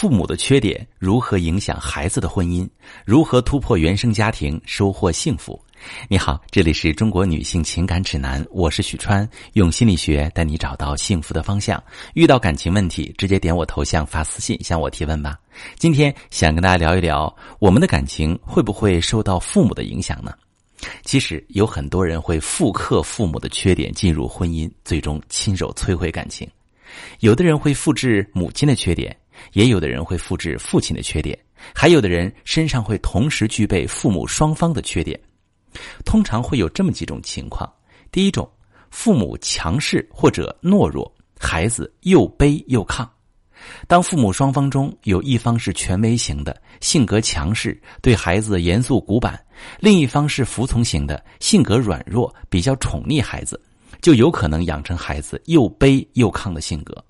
父母的缺点如何影响孩子的婚姻？如何突破原生家庭，收获幸福？你好，这里是中国女性情感指南，我是许川，用心理学带你找到幸福的方向。遇到感情问题，直接点我头像发私信向我提问吧。今天想跟大家聊一聊，我们的感情会不会受到父母的影响呢？其实有很多人会复刻父母的缺点进入婚姻，最终亲手摧毁感情。有的人会复制母亲的缺点。也有的人会复制父亲的缺点，还有的人身上会同时具备父母双方的缺点。通常会有这么几种情况：第一种，父母强势或者懦弱，孩子又卑又亢。当父母双方中有一方是权威型的，性格强势，对孩子严肃古板；另一方是服从型的，性格软弱，比较宠溺孩子，就有可能养成孩子又卑又亢的性格。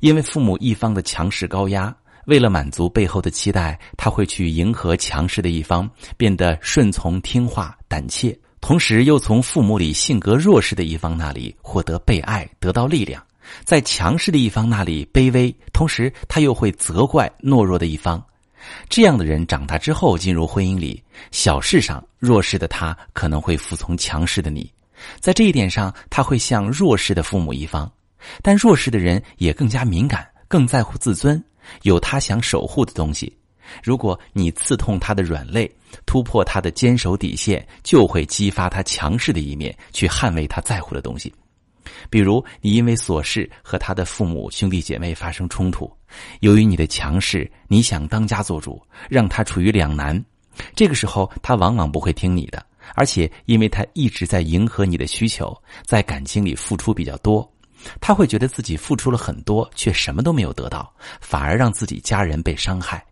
因为父母一方的强势高压，为了满足背后的期待，他会去迎合强势的一方，变得顺从听话、胆怯，同时又从父母里性格弱势的一方那里获得被爱，得到力量；在强势的一方那里卑微，同时他又会责怪懦弱的一方。这样的人长大之后进入婚姻里，小事上弱势的他可能会服从强势的你，在这一点上他会像弱势的父母一方。但弱势的人也更加敏感，更在乎自尊，有他想守护的东西。如果你刺痛他的软肋，突破他的坚守底线，就会激发他强势的一面，去捍卫他在乎的东西。比如，你因为琐事和他的父母、兄弟姐妹发生冲突，由于你的强势，你想当家做主，让他处于两难。这个时候，他往往不会听你的，而且因为他一直在迎合你的需求，在感情里付出比较多。他会觉得自己付出了很多，却什么都没有得到，反而让自己家人被伤害。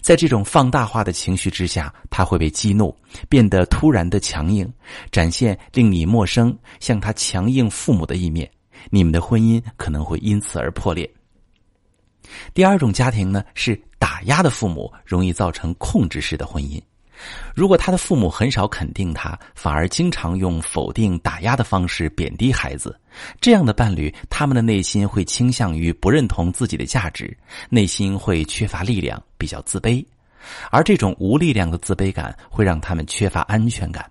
在这种放大化的情绪之下，他会被激怒，变得突然的强硬，展现令你陌生、向他强硬父母的一面。你们的婚姻可能会因此而破裂。第二种家庭呢，是打压的父母，容易造成控制式的婚姻。如果他的父母很少肯定他，反而经常用否定、打压的方式贬低孩子，这样的伴侣，他们的内心会倾向于不认同自己的价值，内心会缺乏力量，比较自卑，而这种无力量的自卑感会让他们缺乏安全感，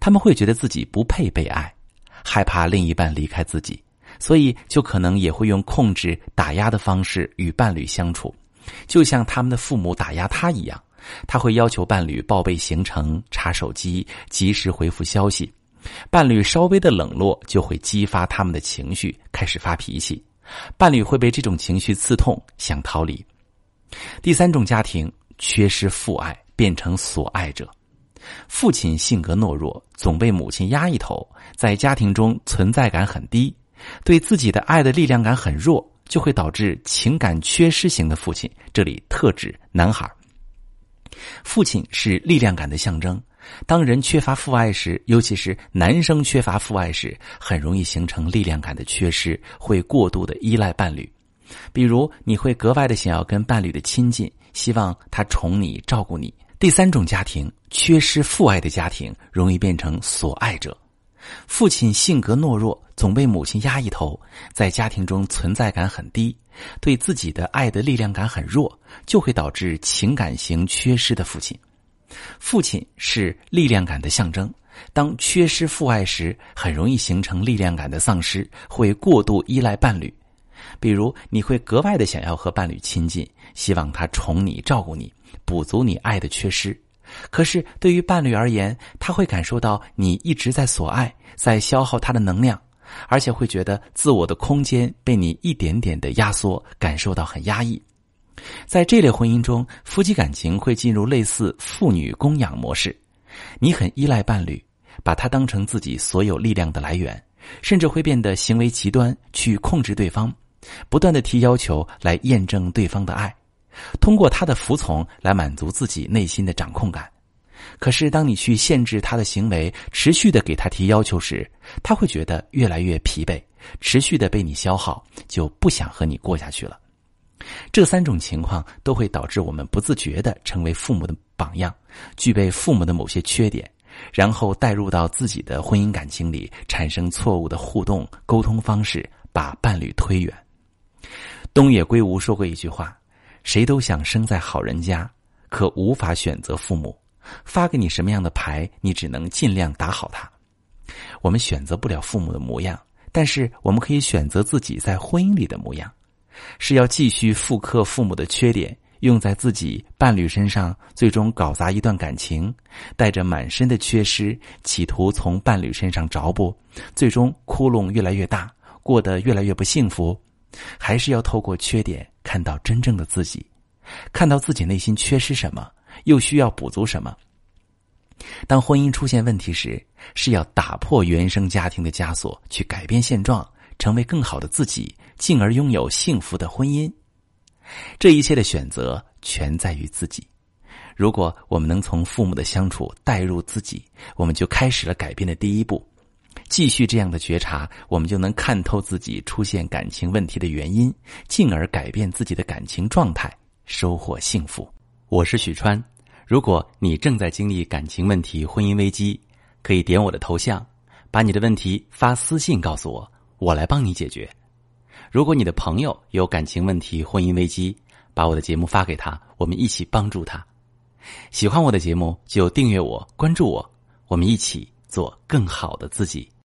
他们会觉得自己不配被爱，害怕另一半离开自己，所以就可能也会用控制、打压的方式与伴侣相处，就像他们的父母打压他一样。他会要求伴侣报备行程、查手机、及时回复消息。伴侣稍微的冷落，就会激发他们的情绪，开始发脾气。伴侣会被这种情绪刺痛，想逃离。第三种家庭缺失父爱，变成所爱者。父亲性格懦弱，总被母亲压一头，在家庭中存在感很低，对自己的爱的力量感很弱，就会导致情感缺失型的父亲。这里特指男孩。父亲是力量感的象征。当人缺乏父爱时，尤其是男生缺乏父爱时，很容易形成力量感的缺失，会过度的依赖伴侣。比如，你会格外的想要跟伴侣的亲近，希望他宠你、照顾你。第三种家庭，缺失父爱的家庭，容易变成所爱者。父亲性格懦弱，总被母亲压一头，在家庭中存在感很低，对自己的爱的力量感很弱，就会导致情感型缺失的父亲。父亲是力量感的象征，当缺失父爱时，很容易形成力量感的丧失，会过度依赖伴侣。比如，你会格外的想要和伴侣亲近，希望他宠你、照顾你，补足你爱的缺失。可是，对于伴侣而言，他会感受到你一直在索爱，在消耗他的能量，而且会觉得自我的空间被你一点点的压缩，感受到很压抑。在这类婚姻中，夫妻感情会进入类似父女供养模式，你很依赖伴侣，把他当成自己所有力量的来源，甚至会变得行为极端，去控制对方，不断的提要求来验证对方的爱。通过他的服从来满足自己内心的掌控感，可是当你去限制他的行为，持续的给他提要求时，他会觉得越来越疲惫，持续的被你消耗，就不想和你过下去了。这三种情况都会导致我们不自觉的成为父母的榜样，具备父母的某些缺点，然后带入到自己的婚姻感情里，产生错误的互动沟通方式，把伴侣推远。东野圭吾说过一句话。谁都想生在好人家，可无法选择父母。发给你什么样的牌，你只能尽量打好它。我们选择不了父母的模样，但是我们可以选择自己在婚姻里的模样。是要继续复刻父母的缺点，用在自己伴侣身上，最终搞砸一段感情，带着满身的缺失，企图从伴侣身上找补，最终窟窿越来越大，过得越来越不幸福。还是要透过缺点看到真正的自己，看到自己内心缺失什么，又需要补足什么。当婚姻出现问题时，是要打破原生家庭的枷锁，去改变现状，成为更好的自己，进而拥有幸福的婚姻。这一切的选择全在于自己。如果我们能从父母的相处带入自己，我们就开始了改变的第一步。继续这样的觉察，我们就能看透自己出现感情问题的原因，进而改变自己的感情状态，收获幸福。我是许川。如果你正在经历感情问题、婚姻危机，可以点我的头像，把你的问题发私信告诉我，我来帮你解决。如果你的朋友有感情问题、婚姻危机，把我的节目发给他，我们一起帮助他。喜欢我的节目就订阅我、关注我，我们一起做更好的自己。